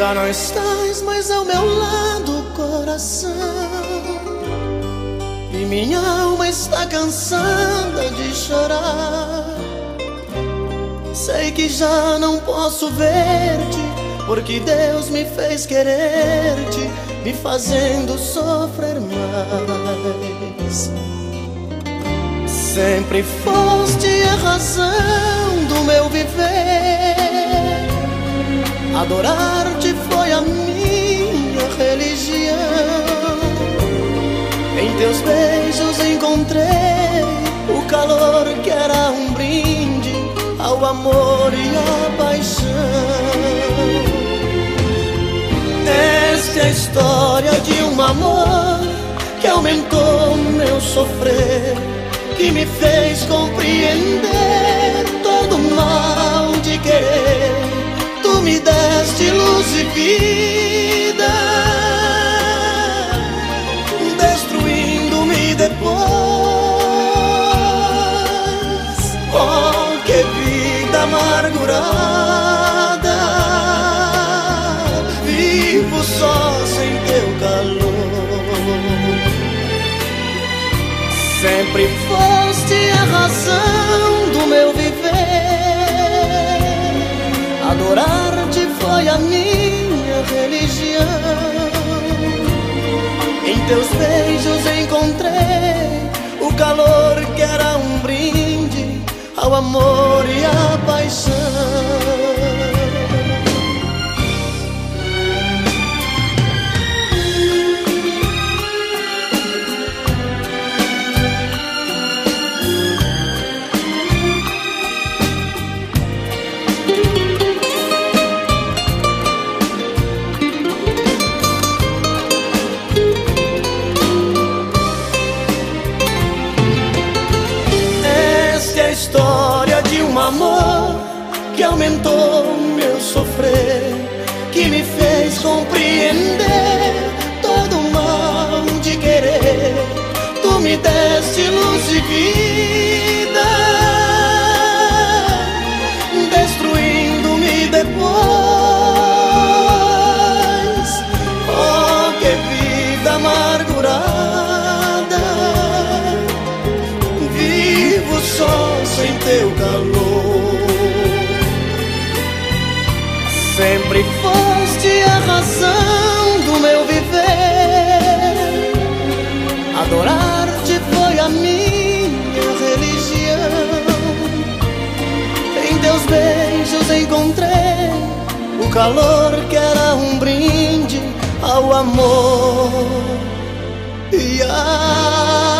Já não estás mais ao meu lado, coração. E minha alma está cansada de chorar. Sei que já não posso ver-te, porque Deus me fez querer-te, me fazendo sofrer mais. Sempre foste a razão do meu viver. Adorar-te foi a minha religião. Em teus beijos encontrei o calor que era um brinde ao amor e à paixão. Esta é a história de um amor que aumentou meu sofrer, que me fez compreender depois. Oh, que vida amargurada! Vivo só sem teu calor. Sempre foste a razão do meu viver. Adorar-te foi a minha religião. Em teus beijos encontrei amor e à paixão. Esta aumentou meu sofrer, que me fez compreender todo o mal de querer. Tu me deste luz e vida, destruindo-me depois. Oh, que vida amargurada! Vivo só sem teu calor. Sempre foste a razão do meu viver. Adorar-te foi a minha religião. Em teus beijos encontrei o calor que era um brinde ao amor e paixão.